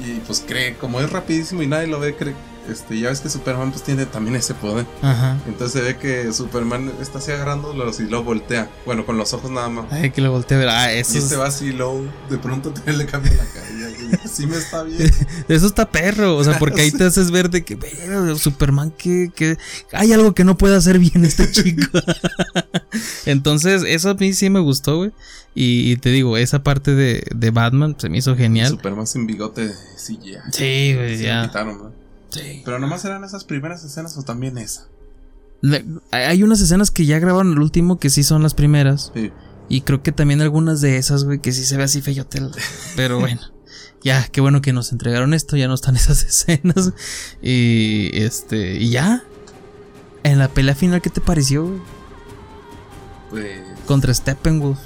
Y pues cree, como es rapidísimo y nadie lo ve, cree. Este, ya ves que Superman pues tiene también ese poder. Ajá. Entonces se ve que Superman está así agarrándolos y lo voltea. Bueno, con los ojos nada más. Ay, que lo volteé a ver. Ah, eso Y es- este va así luego de pronto te le cambia la cara. Y ya, sí me está bien. Eso está perro, o sea, porque ahí te haces ver de que, "Verga, Superman, que, que hay algo que no puede hacer bien este chico. Entonces, eso a mí sí me gustó, güey. Y, y te digo, esa parte de, de Batman se me hizo genial. Superman sin bigote, sí, ya. Sí, güey, lo ya. quitaron. Sí. Pero nomás eran esas primeras escenas o también esa. Le- Hay unas escenas que ya grabaron el último que sí son las primeras. Sí. Y creo que también algunas de esas, güey, que sí se ve así feyotel. Pero bueno. Ya, qué bueno que nos entregaron esto, ya no están esas escenas. Y este, y ya. En la pelea final, ¿qué te pareció, güey? Pues. Contra Steppenwolf.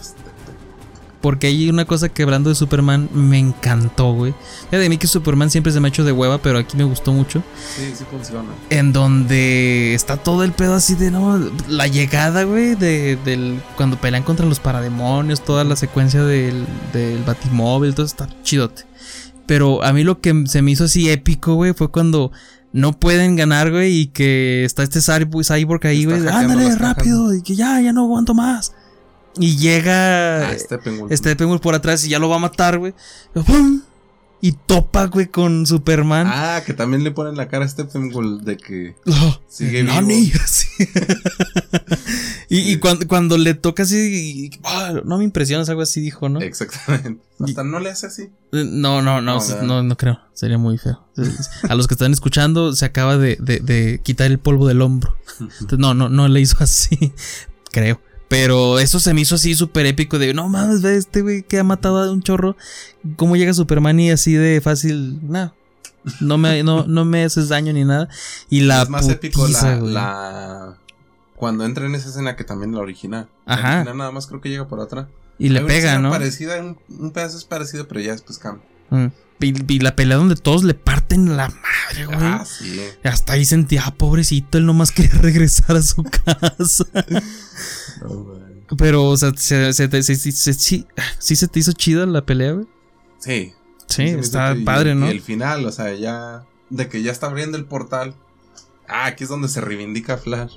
Porque hay una cosa que hablando de Superman me encantó, güey. Ya de mí que Superman siempre se me ha hecho de hueva, pero aquí me gustó mucho. Sí, sí funciona. En donde está todo el pedo así de, no, la llegada, güey, de, del, cuando pelean contra los parademonios, toda la secuencia del, del batimóvil, todo está chidote. Pero a mí lo que se me hizo así épico, güey, fue cuando no pueden ganar, güey, y que está este cyborg ahí, güey, ándale rápido, y que ya, ya no aguanto más. Y llega Ah, Steppenwolf. Steppenwolf por atrás y ya lo va a matar, güey. ¡Pum! Y topa, güey, con Superman. Ah, que también le ponen la cara a Steppenwolf de que Oh, sigue vivo. Y y cuando, cuando le toca así, y- ah, no me impresionas, algo así dijo, ¿no? Exactamente. Hasta no le hace así. Eh, No, no, no, No, no, no creo. Sería muy feo. A los que están escuchando, se acaba de, de- de quitar el polvo del hombro. Entonces, no, no, no le hizo así. Creo. Pero eso se me hizo así súper épico. De no mames, ve este güey que ha matado a un chorro. ¿Cómo llega Superman y así de fácil? No. No me, no, no me haces daño ni nada. Y la es más épico la, la- Cuando entra en esa escena que también la original. La Ajá. original nada más creo que llega por atrás. Y le Hay pega, ¿no? Parecida, un, un pedazo es parecido, pero ya después cambia. Mm. Y, y la pelea donde todos le parten la madre, güey. Ah, sí. Hasta ahí sentía, ah, pobrecito, él nomás quería regresar a su casa. Pero, o sea, se, se se- sí, sí se te hizo chida la pelea, güey. Sí. Sí, está padre, y- ¿no? Y el final, o sea, ya. De que ya está abriendo el portal. Ah, aquí es donde se reivindica Flash.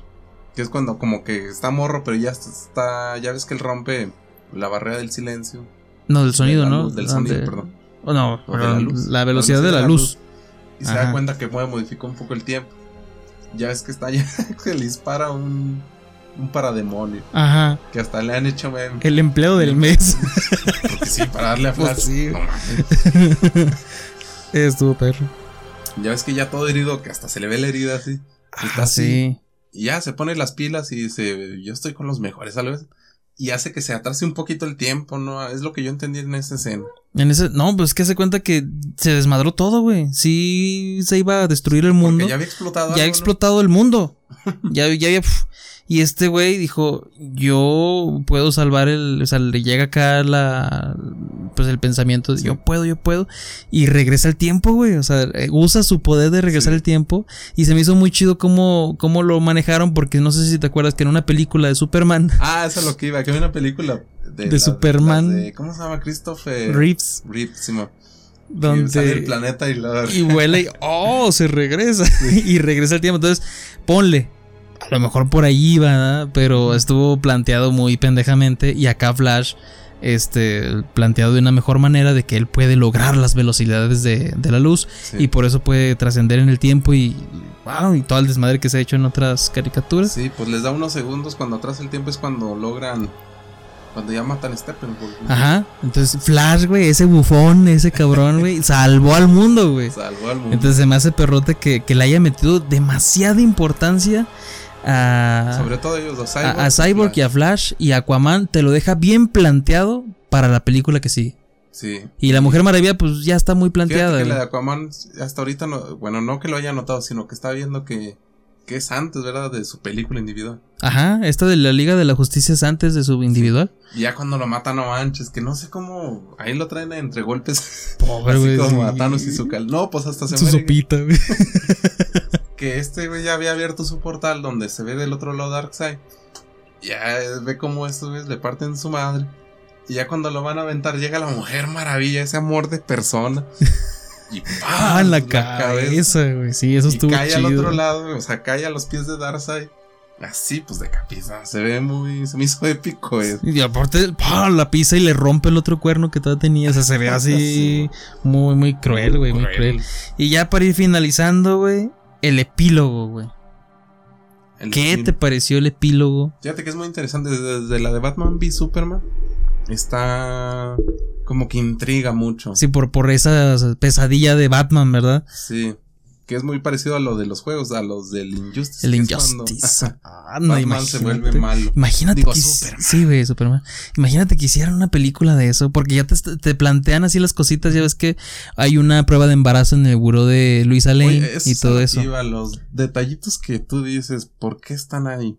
Que es cuando como que está morro, pero ya está-. Ya ves que él rompe la barrera del silencio. No, del sonido, De ¿no? del sonido, de- perdón. Oh, no, O de pero la luz. la velocidad de la luz. Y se da cuenta que puede modificar un poco el tiempo. Ya ves que está ya que le dispara un, un parademonio. Ajá. Que hasta le han hecho meme. El empleo del mes. Porque sí, para darle a Flash. Pues sí. no mames. Estuvo perro. Ya ves que ya todo herido, que hasta se le ve la herida así. Está así. sí. Y ya se pone las pilas y dice, yo estoy con los mejores, ¿sabes? Y hace que se atrase un poquito el tiempo, ¿no? Es lo que yo entendí en esa escena. En ese, no, pues que se cuenta que se desmadró todo, güey. Sí se iba a destruir el mundo. Porque ya había explotado. ya ha algo, ¿no? explotado el mundo. ya, ya había. pf. Y este güey dijo: Yo puedo salvar el. O sea, le llega acá la. Pues el pensamiento: de, Sí. Yo puedo, yo puedo. Y regresa el tiempo, güey. O sea, eh, usa su poder de regresar Sí. el tiempo. Y se me hizo muy chido cómo, cómo lo manejaron. Porque no sé si te acuerdas que en una película de Superman, Ah, eso es lo que iba, que había una película de, De Superman. de- ¿Cómo se llama? Christopher Reeves, Reeves, sí, mo. Que sale del donde. planeta y. Y vuela y. ¡Oh! Se regresa. y regresa el tiempo. Entonces, ponle. A lo mejor por ahí iba, ¿verdad? pero estuvo planteado muy pendejamente. Y acá Flash, este, planteado de una mejor manera de que él puede lograr las velocidades de, de la luz. Sí. Y por eso puede trascender en el tiempo y. ¡Wow! Y todo el desmadre que se ha hecho en otras caricaturas. Sí, pues les da unos segundos cuando atrás el tiempo es cuando logran... Cuando ya matan a Steppenwolf. Ajá. Entonces, Flash, güey, ese bufón, ese cabrón, güey, salvó al mundo, güey. Salvó al mundo. Entonces se me hace perrote que, que le haya metido demasiada importancia a, Sobre todo ellos dos, a, a Cyborg y a Flash y Aquaman. Te lo deja bien planteado para la película que sigue. Sí. Y la Mujer Maravilla, pues ya está muy planteada. que la de. Aquaman hasta ahorita no, bueno, no que lo haya notado, sino que está viendo que, que es antes, ¿verdad? De su película individual. Ajá, esta de la Liga de la Justicia es antes de su individual. Y ya cuando lo matan, no manches, que no sé cómo, ahí lo traen entre golpes. Pobre, güey, como sí. a Thanos y su cal. No, pues hasta se Su muere. sopita, güey. Que este güey ya había abierto su portal donde se ve del otro lado Darkseid. Ya ve cómo estos güeyes le parten su madre. Y ya cuando lo van a aventar, llega la mujer maravilla, ese amor de persona. Y ¡pam! Ah, en la cabeza, güey. Sí, eso Y estuvo cae chido. al otro lado, o sea, cae a los pies de Darkseid. Así, pues de capiza. Se ve muy. Se me hizo épico, eh. Y aparte, ¡pah! la pisa y le rompe el otro cuerno que todavía tenía. O sea, se ve así muy, muy cruel, güey, muy cruel. Y ya para ir finalizando, güey, el epílogo, güey. El ¿Qué film. te pareció el epílogo? Fíjate que es muy interesante. Desde, desde la de Batman v Superman. Está. Como que intriga mucho. Sí, por, por esa pesadilla de Batman, ¿verdad? Sí. Que es muy parecido a lo de los juegos, a los del Injustice. El Injustice. Ah, no, Batman se vuelve malo. Imagínate Digo, que Superman. sí, güey, Superman. Imagínate que hicieran una película de eso, porque ya te, te plantean así las cositas, ya ves que hay una prueba de embarazo en el buró de Luisa Lane y todo es eso. iba, los detallitos que tú dices, ¿por qué están ahí?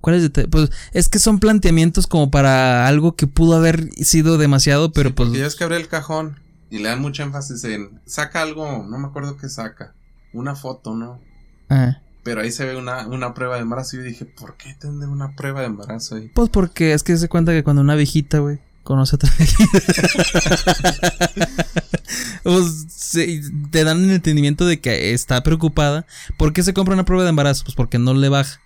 ¿Cuáles detalles? Pues es que son planteamientos como para algo que pudo haber sido demasiado, pero Sí, pues. ya es que abre el cajón y le dan mucho énfasis en. Saca algo, no me acuerdo qué saca. Una foto, ¿no? Ah. Pero ahí se ve una, una prueba de embarazo. Y yo dije, ¿por qué tener una prueba de embarazo ahí? Pues porque es que se cuenta que cuando una viejita, güey, conoce a otra viejita. pues se- te dan el entendimiento de que está preocupada. ¿Por qué se compra una prueba de embarazo? Pues porque no le baja.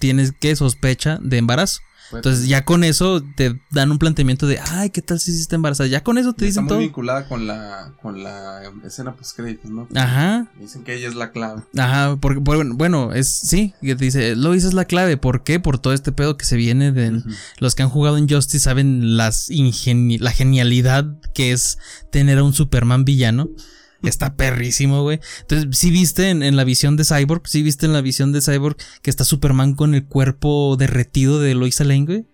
Tienes que sospecha de embarazo. Entonces ya con eso te dan un planteamiento de, ay, ¿qué tal si está embarazada? Ya con eso te está dicen muy todo. vinculada con la, con la escena post créditos, ¿no? Ajá. Dicen que ella es la clave. Ajá, porque bueno, bueno, es sí, que te dice, Lois es la clave, ¿por qué? Por todo este pedo que se viene de los que han jugado en Justice saben las ingeni- la genialidad que es tener a un Superman villano. Está perrísimo, güey. Entonces, sí viste en, en la visión de Cyborg, sí viste en la visión de Cyborg que está Superman con el cuerpo derretido de Lois Lane, güey.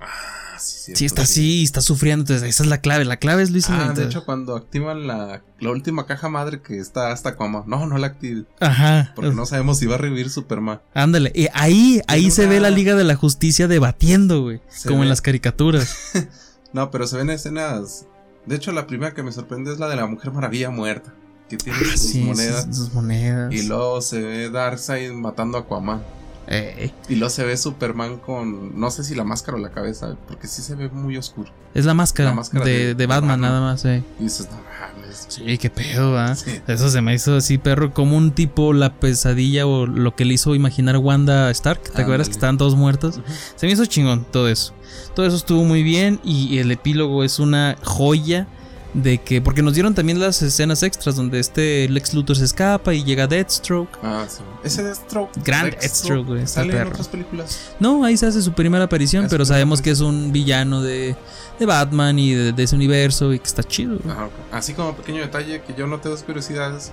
Ah, sí, Sí, cierto, está así, está sufriendo. Entonces, esa es la clave. La clave es Lois Lane. Ah, de Entonces, hecho, cuando activan la, la última caja madre que está hasta como, no, no la active. Ajá. Porque no sabemos si va a revivir Superman. Ándale, y ahí, ahí se ve la Liga de la Justicia debatiendo, güey. Se Como en las caricaturas. No, pero se ven escenas. De hecho, la primera que me sorprende es la de la Mujer Maravilla muerta. Que tiene sus Ah, sí, monedas. sus, sus monedas. Y luego se ve Darkseid matando a Aquaman. Eh, Y luego se ve Superman con. No sé si la máscara o la cabeza. Porque sí se ve muy oscuro. es la máscara, La máscara de, de- de Batman, Batman. nada más, eh. Y dices, no mames. Sí, qué pedo, ¿ah? Sí. Eso se me hizo así, perro, como un tipo la pesadilla o lo que le hizo imaginar Wanda Stark. ¿Te acuerdas que estaban todos muertos? Se me hizo chingón todo eso. Todo eso estuvo muy bien y el epílogo es una joya de que porque nos dieron también las escenas extras donde este Lex Luthor se escapa y llega Deathstroke. Ah, sí. Ese Deathstroke. Gran Deathstroke, güey, Sale en otras películas. No, ahí se hace su primera aparición, Es pero sabemos que es un villano de, de Batman y de, de ese universo y que está chido. Ajá. Así como pequeño detalle que yo no te dos curiosidades,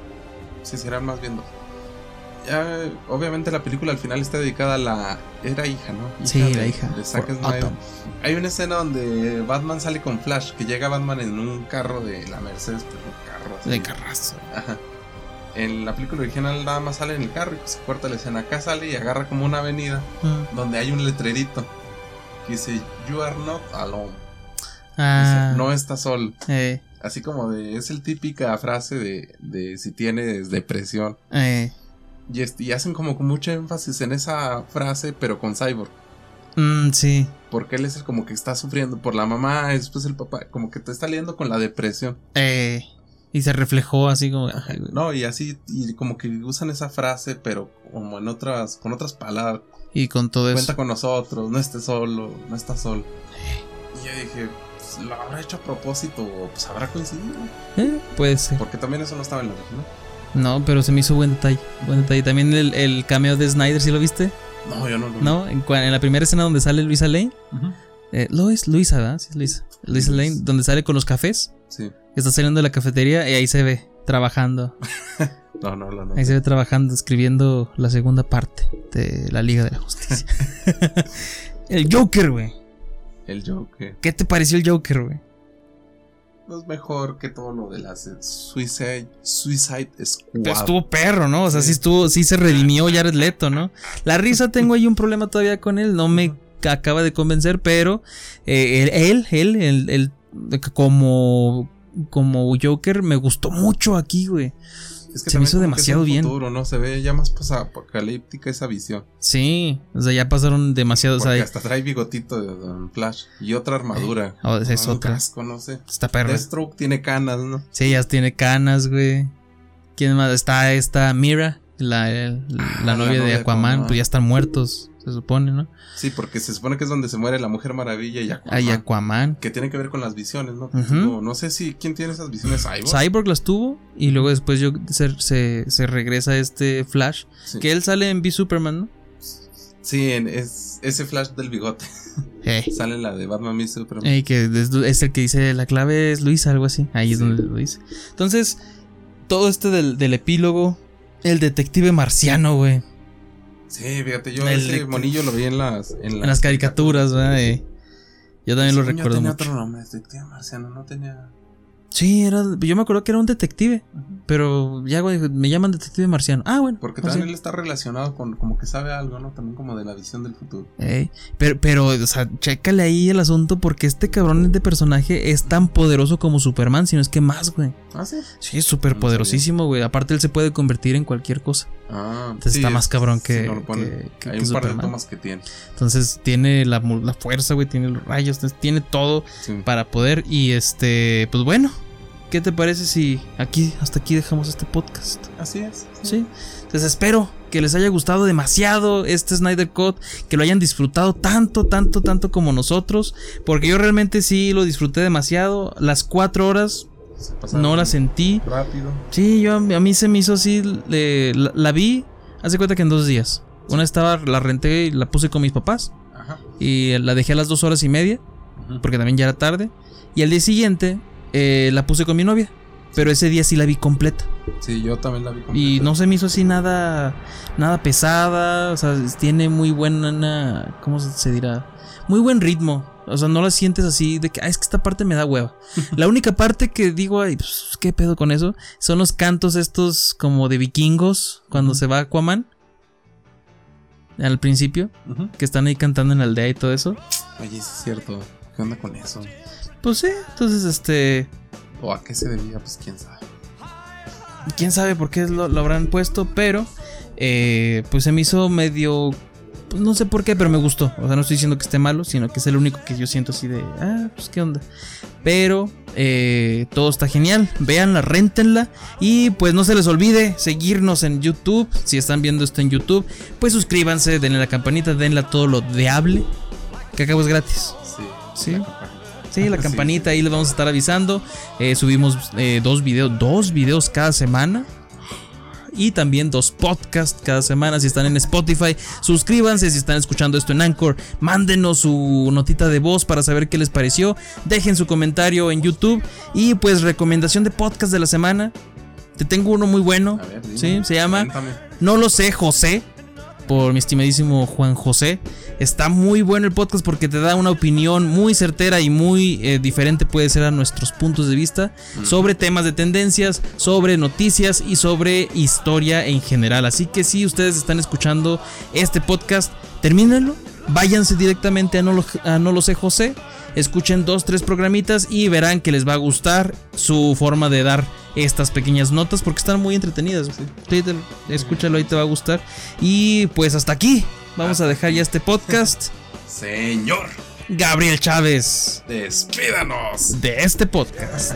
si serán más viendo. Ya, obviamente la película al final está dedicada a la... Era hija, ¿no? Hija Sí, de- la hija. De Zack. Hay una escena donde Batman sale con Flash, que llega Batman en un carro de la Mercedes, pero un carro así. De carrazo. Ajá. En la película original nada más sale en el carro y se corta la escena. Acá sale y agarra como una avenida Mm. donde hay un letrerito que dice You are not alone. Ah, Dice, no estás solo. eh, Así como de, es el típica frase de, de si tienes depresión. eh. Y, y hacen como con mucho énfasis en esa frase, pero con Cyborg. Mm, sí. Porque él es el como que está sufriendo por la mamá, y después el papá, como que te está liando con la depresión. Eh, y se reflejó así como. No, y así, y como que usan esa frase, pero como en otras, con otras palabras. Y con todo eso. Cuenta con nosotros, no estés solo, no estás solo. Y yo dije, pues, lo habrá hecho a propósito, o pues habrá coincidido. Eh, puede ser. Porque también eso no estaba en la original. No, pero se me hizo buen detalle. Buen detalle. También el, el cameo de Snyder, ¿sí lo viste? No, yo no lo vi. ¿No? En, la primera escena donde sale Luisa Lane. Ujú. Eh, Lois, Luisa, ¿verdad? Sí, es Luisa. Luisa Luis. Lane, donde sale con los cafés. Sí. Está saliendo de la cafetería y ahí se ve trabajando. No, no, no. no. Ahí se ve trabajando, escribiendo la segunda parte de la Liga de la Justicia. el Joker, güey. El Joker. ¿Qué te pareció el Joker, güey? No es mejor que todo lo de las Suicide, Suicide Squad. Pero estuvo perro, ¿no? O sea, sí. Sí. estuvo, sí se redimió Jared Leto, ¿no? La risa tengo ahí un problema todavía con él, no me acaba de convencer, pero eh, él, él, él, él, él, como, como Joker me gustó mucho aquí, güey. Es se me hizo demasiado bien. futuro, ¿no? Se ve ya más apocalíptica esa visión. Sí, o sea, ya pasaron demasiados, o sea, hasta trae bigotito de Don Flash. Y otra armadura. Oh, esa es Un otra. casco, no sé. está perro. Deathstroke tiene canas, ¿no? Sí, ya tiene canas, güey. ¿Quién más? Está esta Mira, la, el- Ah, la novia de novia de Aquaman, Aquaman. pues ya están muertos, se supone, ¿no? Sí, porque se supone que es donde se muere la Mujer Maravilla y Aquaman. Que tiene que ver con las visiones, ¿no? No sé si quién tiene esas visiones. Cyborg. Cyborg las tuvo y luego después yo se, se, se regresa este Flash, Sí, que él sale en B Superman, ¿no? Sí, en- es ese Flash del bigote. Eh, Sale en la de Batman v Superman. eh, que es, es el que dice la clave es Luisa, algo así. Ahí es donde lo dice. Entonces, todo este del, del epílogo, el detective marciano, güey. Sí, fíjate, yo El ese de- monillo lo vi en las, en En las caricaturas, ¿verdad? Eh, yo también lo Según yo recuerdo tenía mucho. otro nombre, Detective Marciano, no tenía. Sí, era, yo me acuerdo que era un detective. Pero ya, güey, me llaman detective marciano. Ah, bueno. Porque pues también él está relacionado con como que sabe algo, ¿no? También como de la visión del futuro. Ey, pero, pero, o sea, chécale ahí el asunto porque este cabrón de personaje es tan poderoso como Superman, si no es que más, güey. Ah, sí. Sí, es súper poderosísimo, güey. Aparte, él se puede convertir en cualquier cosa. Ah, Entonces sí, está es- más cabrón que- no que- que- Hay que un par de tomas que tiene. Entonces, tiene la, la fuerza, güey, tiene los rayos, tiene todo Sí. para poder. Y este, pues bueno, ¿qué te parece si aquí, hasta aquí dejamos este podcast? Así es. Sí. Entonces espero que les haya gustado demasiado este Snyder Cut, que lo hayan disfrutado tanto, tanto, tanto como nosotros, porque yo realmente sí lo disfruté demasiado. Las cuatro horas no las sentí. Rápido. Sí, yo a mí se me hizo así, la, la vi, hace cuenta que en dos días. Una estaba, la renté y la puse con mis papás Ajá. y la dejé a las dos horas y media, porque también ya era tarde. Y al día siguiente eh, la puse con mi novia, pero ese día sí la vi completa. Sí, yo también la vi Y completa. no se me hizo así nada nada pesada, o sea, tiene muy buena ¿cómo se dirá? Muy buen ritmo. O sea, no la sientes así de que, ah, es que esta parte me da hueva. La única parte que digo, ay, pues, ¿qué pedo con eso? Son los cantos estos como de vikingos cuando se va Aquaman. Al principio, que están ahí cantando en la aldea y todo eso. Oye, sí es cierto. ¿Qué onda con eso? Pues sí, entonces este, ¿O a qué se debía? Pues quién sabe. quién sabe por qué lo, lo habrán puesto, pero eh, pues se me hizo medio. Pues no sé por qué, pero me gustó. O sea, no estoy diciendo que esté malo, sino que es el único que yo siento así de. Ah, pues qué onda. Pero eh, todo está genial. Véanla, réntenla. Y pues no se les olvide seguirnos en YouTube. Si están viendo esto en YouTube, pues suscríbanse, denle la campanita, denle a todo lo de hable. Que acabo es gratis. Sí. Sí. la. Sí, la Sí. campanita ahí les vamos a estar avisando. Eh, subimos eh, dos videos, dos videos cada semana. Y también dos podcasts cada semana. Si están en Spotify, suscríbanse. Si están escuchando esto en Anchor, mándenos su notita de voz para saber qué les pareció. Dejen su comentario en YouTube. Y pues, recomendación de podcast de la semana. Te tengo uno muy bueno. A ver, dime. Sí, se llama Cuéntame. no lo sé, José. Por mi estimadísimo Juan José. Está muy bueno el podcast porque te da una opinión muy certera y muy eh, diferente, puede ser a nuestros puntos de vista, sobre temas de tendencias, sobre noticias y sobre historia en general. Así que si ustedes están escuchando este podcast, termínenlo, váyanse directamente a No lo, a No lo sé, José. Escuchen dos, tres programitas y verán que les va a gustar su forma de dar estas pequeñas notas porque están muy entretenidas. Escúchalo ahí te va a gustar. Y pues hasta aquí. Vamos a dejar ya este podcast. Señor, Gabriel Chávez despídanos. de este podcast.